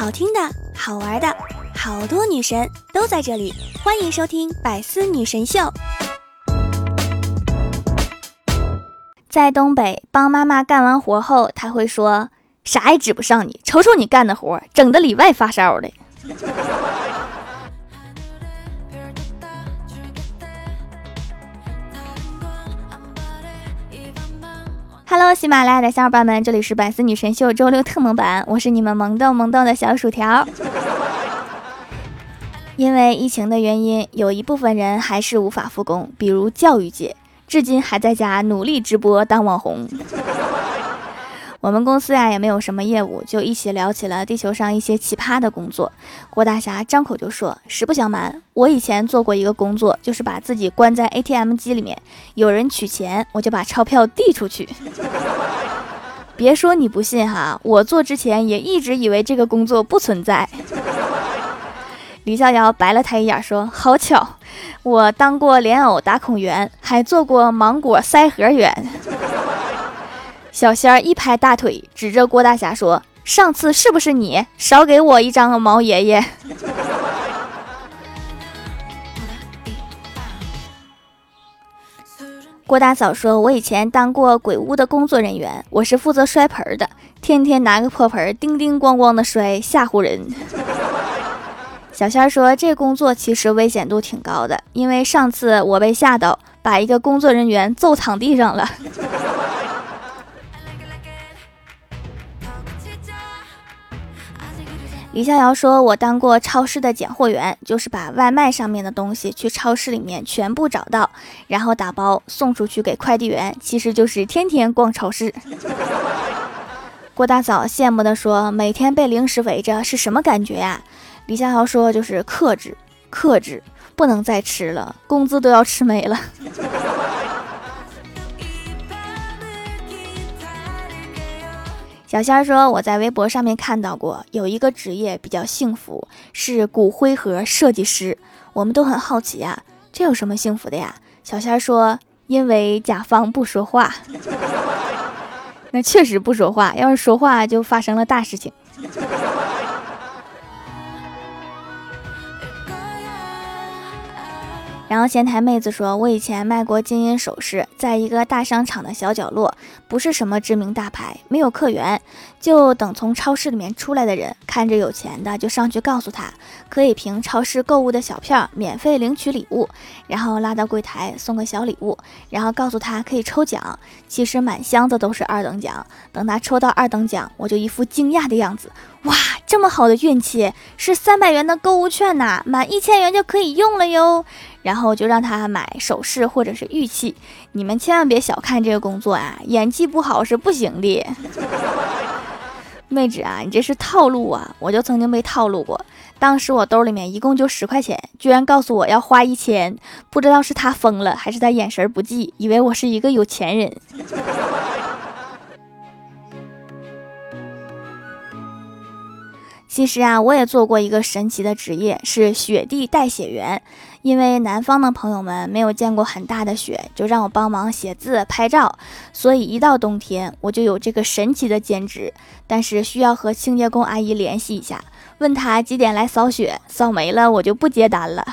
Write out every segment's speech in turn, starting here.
好听的、好玩的，好多女神都在这里，欢迎收听《百思女神秀》。在东北，帮妈妈干完活后，她会说：“啥也指不上你，瞅瞅你干的活，整的里外发烧的。” Hello，喜马拉雅的小伙伴们，这里是百思女神秀周六特蒙版，我是你们萌豆萌豆的小薯条。因为疫情的原因，有一部分人还是无法复工，比如教育界，至今还在家努力直播当网红。我们公司呀也没有什么业务，就一起聊起了地球上一些奇葩的工作。郭大侠张口就说：“实不相瞒，我以前做过一个工作，就是把自己关在 ATM 机里面，有人取钱，我就把钞票递出去。别说你不信哈，我做之前也一直以为这个工作不存在。”李逍遥白了他一眼，说：“好巧，我当过莲藕打孔员，还做过芒果塞核员。”小仙儿一拍大腿，指着郭大侠说：“上次是不是你？少给我一张毛爷爷。”郭大嫂说：“我以前当过鬼屋的工作人员，我是负责摔盆的，天天拿个破盆叮叮咣咣的摔，吓唬人。”小仙儿说：“这工作其实危险度挺高的，因为上次我被吓到，把一个工作人员揍躺地上了。” 李逍遥说：“我当过超市的拣货员，就是把外卖上面的东西去超市里面全部找到，然后打包送出去给快递员。其实就是天天逛超市。”郭大嫂羡慕地说：“每天被零食围着是什么感觉呀？”李逍遥说：“就是克制，克制，不能再吃了，工资都要吃没了。” 小仙儿说：“我在微博上面看到过，有一个职业比较幸福，是骨灰盒设计师。我们都很好奇呀，这有什么幸福的呀？”小仙儿说：“因为甲方不说话。”那确实不说话，要是说话就发生了大事情。然后前台妹子说：“我以前卖过金银首饰，在一个大商场的小角落，不是什么知名大牌，没有客源，就等从超市里面出来的人，看着有钱的就上去告诉他，可以凭超市购物的小票免费领取礼物，然后拉到柜台送个小礼物，然后告诉他可以抽奖，其实满箱子都是二等奖。等他抽到二等奖，我就一副惊讶的样子，哇，这么好的运气，是三百元的购物券呐，满一千元就可以用了哟。”然后就让他买首饰或者是玉器，你们千万别小看这个工作啊，演技不好是不行的。妹纸啊，你这是套路啊！我就曾经被套路过，当时我兜里面一共就十块钱，居然告诉我要花一千，不知道是他疯了还是他眼神不济，以为我是一个有钱人。其实啊，我也做过一个神奇的职业，是雪地代血员。因为南方的朋友们没有见过很大的雪，就让我帮忙写字、拍照，所以一到冬天我就有这个神奇的兼职。但是需要和清洁工阿姨联系一下，问她几点来扫雪，扫没了我就不接单了。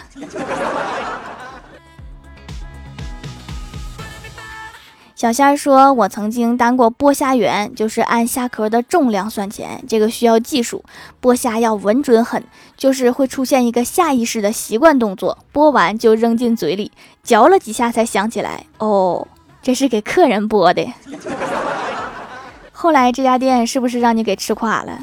小仙儿说：“我曾经当过剥虾员，就是按虾壳的重量算钱，这个需要技术，剥虾要稳准狠，就是会出现一个下意识的习惯动作，剥完就扔进嘴里，嚼了几下才想起来，哦，这是给客人剥的。后来这家店是不是让你给吃垮了？”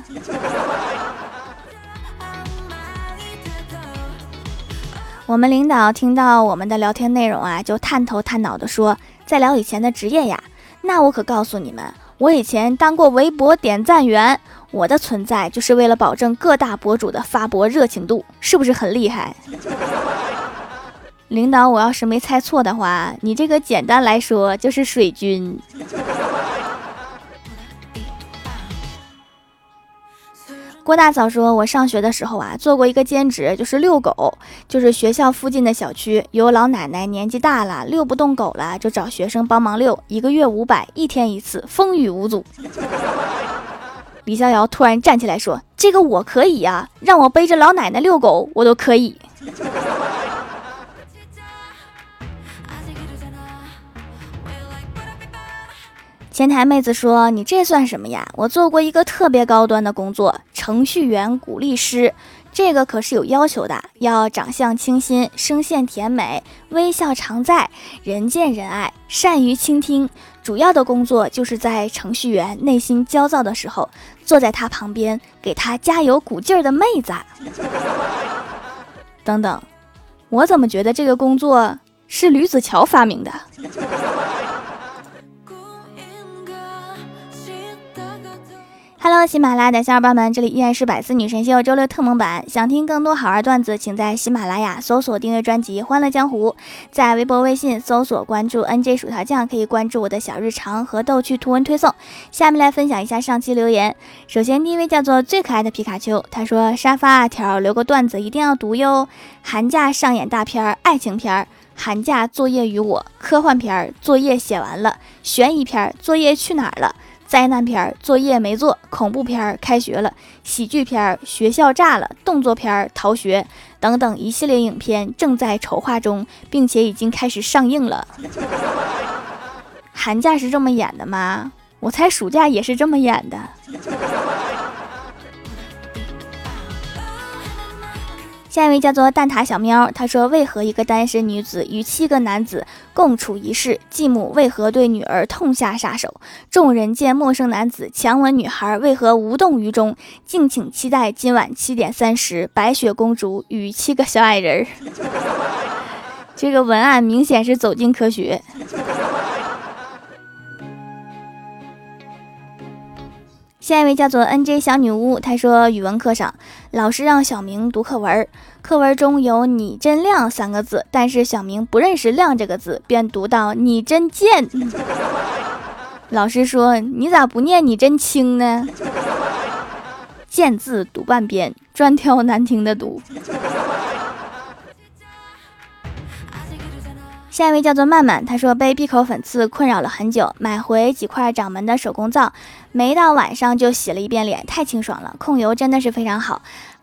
我们领导听到我们的聊天内容啊，就探头探脑的说。再聊以前的职业呀，那我可告诉你们，我以前当过微博点赞员，我的存在就是为了保证各大博主的发博热情度，是不是很厉害？领导，我要是没猜错的话，你这个简单来说就是水军。郭大嫂说：“我上学的时候啊，做过一个兼职，就是遛狗。就是学校附近的小区有老奶奶年纪大了，遛不动狗了，就找学生帮忙遛，一个月五百，一天一次，风雨无阻。”李逍遥突然站起来说：“这个我可以呀，让我背着老奶奶遛狗，我都可以。前台妹子说：“你这算什么呀？我做过一个特别高端的工作，程序员鼓励师。这个可是有要求的，要长相清新，声线甜美，微笑常在，人见人爱，善于倾听。主要的工作就是在程序员内心焦躁的时候，坐在他旁边，给他加油鼓劲儿的妹子。等等，我怎么觉得这个工作是吕子乔发明的？” Hello，喜马拉雅的小伙伴们，这里依然是百思女神秀周六特蒙版。想听更多好玩段子，请在喜马拉雅搜索订阅专辑《欢乐江湖》，在微博、微信搜索关注 NJ 薯条酱，可以关注我的小日常和逗趣图文推送。下面来分享一下上期留言。首先，第一位叫做最可爱的皮卡丘，他说：“沙发条留个段子一定要读哟。寒假上演大片，爱情片儿。寒假作业与我，科幻片儿作业写完了，悬疑片儿作业去哪儿了？”灾难片儿作业没做，恐怖片儿开学了，喜剧片儿学校炸了，动作片儿逃学等等一系列影片正在筹划中，并且已经开始上映了。寒假是这么演的吗？我猜暑假也是这么演的。下一位叫做蛋挞小喵，他说：“为何一个单身女子与七个男子共处一室？继母为何对女儿痛下杀手？众人见陌生男子强吻女孩，为何无动于衷？敬请期待今晚七点三十，白雪公主 与七个小矮人。”这个文案明显是走进科学。下一位叫做 N J 小女巫，她说语文课上老师让小明读课文，课文中有“你真亮”三个字，但是小明不认识“亮”这个字，便读到“你真贱”。老师说：“你咋不念‘你真轻’呢？”贱字读半边，专挑难听的读。下一位叫做曼曼，她说被闭口粉刺困扰了很久，买回几块掌门的手工皂，没到晚上就洗了一遍脸，太清爽了，控油真的是非常好，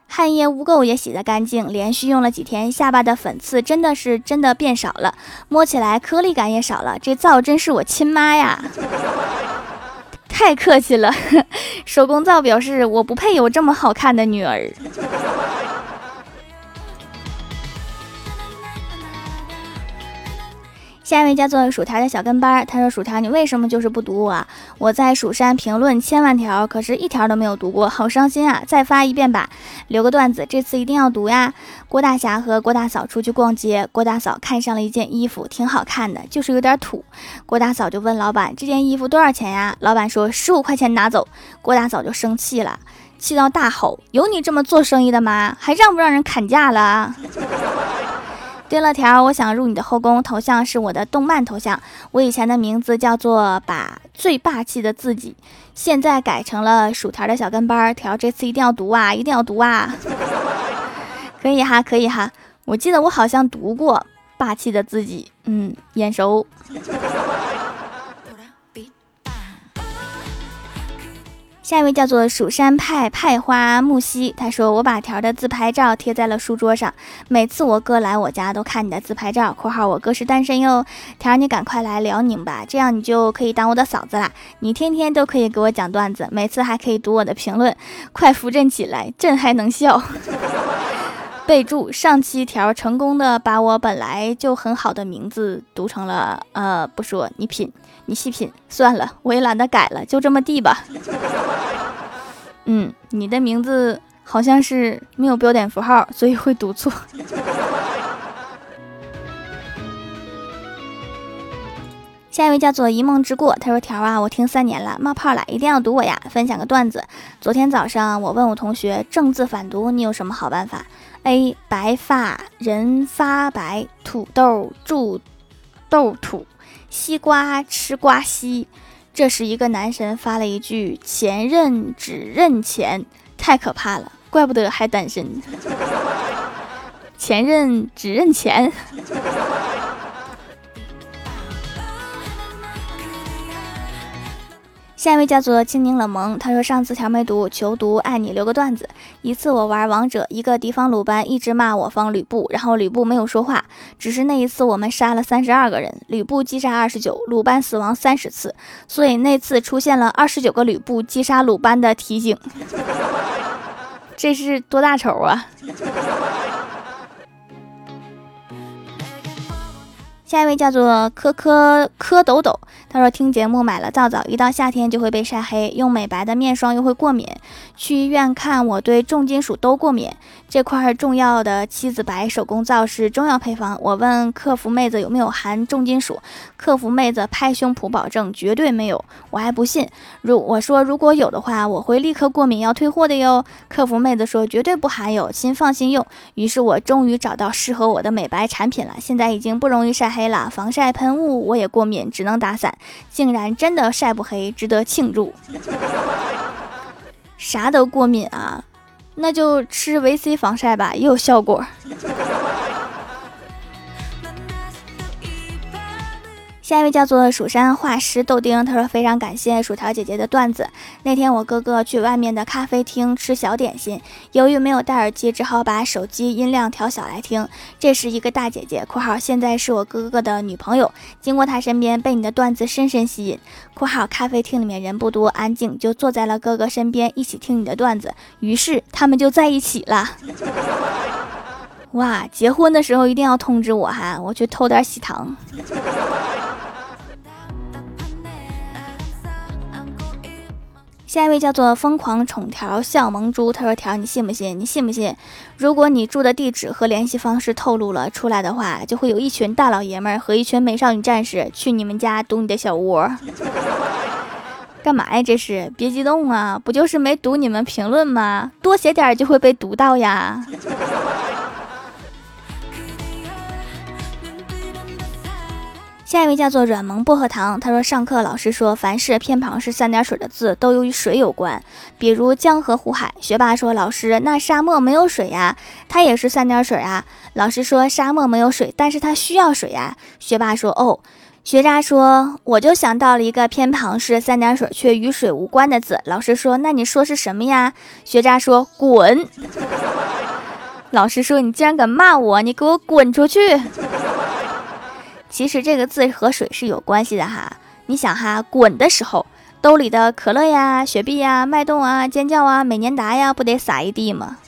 汗液污垢也洗得干净，连续用了几天，下巴的粉刺真的是真的变少了，摸起来颗粒感也少了，这皂真是我亲妈呀！太客气了，手工皂表示我不配有这么好看的女儿。下一位叫做薯条的小跟班，他说：“薯条，你为什么就是不读我？我在蜀山评论千万条，可是一条都没有读过，好伤心啊！再发一遍吧，留个段子，这次一定要读呀。”郭大侠和郭大嫂出去逛街，郭大嫂看上了一件衣服，挺好看的，就是有点土。郭大嫂就问老板：“这件衣服多少钱呀？”老板说：“十五块钱拿走。”郭大嫂就生气了，气到大吼：“有你这么做生意的吗？还让不让人砍价了？”对了条，我想入你的后宫，头像是我的动漫头像。我以前的名字叫做把最霸气的自己，现在改成了薯条的小跟班条。这次一定要读啊，一定要读啊！可以哈，可以哈。我记得我好像读过霸气的自己，嗯，眼熟。下一位叫做蜀山派派花木兮，他说我把条的自拍照贴在了书桌上，每次我哥来我家都看你的自拍照。（括号我哥是单身哟。）条你赶快来辽宁吧，这样你就可以当我的嫂子啦。你天天都可以给我讲段子，每次还可以读我的评论，快扶朕起来，朕还能笑。备注：上期条成功的把我本来就很好的名字读成了呃，不说你品。你细品算了，我也懒得改了，就这么地吧。嗯，你的名字好像是没有标点符号，所以会读错。下一位叫做一梦之过，他说：“条啊，我听三年了，冒泡了，一定要读我呀！分享个段子。昨天早上我问我同学正字反读，你有什么好办法？A. 白发人发白，土豆住豆土。”西瓜吃瓜西，这时一个男神发了一句：“前任只认钱，太可怕了，怪不得还单身。”前任只认钱。下一位叫做青柠冷萌，他说上次条没读，求读，爱你留个段子。一次我玩王者，一个敌方鲁班一直骂我方吕布，然后吕布没有说话，只是那一次我们杀了三十二个人，吕布击杀二十九，鲁班死亡三十次，所以那次出现了二十九个吕布击杀鲁班的提醒。这是多大仇啊！下一位叫做科科蝌蚪蚪，他说听节目买了皂皂，一到夏天就会被晒黑，用美白的面霜又会过敏，去医院看我对重金属都过敏。这块重要的七子白手工皂是中药配方，我问客服妹子有没有含重金属，客服妹子拍胸脯保证绝对没有，我还不信。如我说如果有的话，我会立刻过敏要退货的哟。客服妹子说绝对不含有，亲放心用。于是我终于找到适合我的美白产品了，现在已经不容易晒黑了。防晒喷雾我也过敏，只能打伞，竟然真的晒不黑，值得庆祝。啥都过敏啊？那就吃维 C 防晒吧，也有效果。下一位叫做蜀山画师豆丁，他说非常感谢薯条姐姐的段子。那天我哥哥去外面的咖啡厅吃小点心，由于没有戴耳机，只好把手机音量调小来听。这时一个大姐姐（括号现在是我哥哥的女朋友）经过他身边，被你的段子深深吸引（括号咖啡厅里面人不多，安静，就坐在了哥哥身边一起听你的段子）。于是他们就在一起了。哇，结婚的时候一定要通知我哈，我去偷点喜糖。下一位叫做疯狂宠条笑萌猪，他说：“条，你信不信？你信不信？如果你住的地址和联系方式透露了出来的话，就会有一群大老爷们儿和一群美少女战士去你们家堵你的小窝。干嘛呀？这是？别激动啊，不就是没读你们评论吗？多写点就会被读到呀。”下一位叫做软萌薄荷糖，他说上课老师说，凡是偏旁是三点水的字都与水有关，比如江河湖海。学霸说老师，那沙漠没有水呀，它也是三点水啊。老师说沙漠没有水，但是它需要水呀。学霸说哦。学渣说我就想到了一个偏旁是三点水却与水无关的字。老师说那你说是什么呀？学渣说滚。老师说你竟然敢骂我，你给我滚出去。其实这个字和水是有关系的哈，你想哈，滚的时候，兜里的可乐呀、雪碧呀、脉动啊、尖叫啊、美年达呀，不得撒一地吗？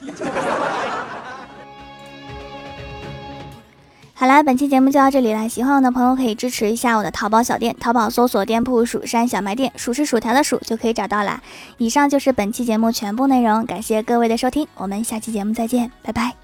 好啦，本期节目就到这里了，喜欢我的朋友可以支持一下我的淘宝小店，淘宝搜索店铺“蜀山小卖店”，数是薯条的数就可以找到啦。以上就是本期节目全部内容，感谢各位的收听，我们下期节目再见，拜拜。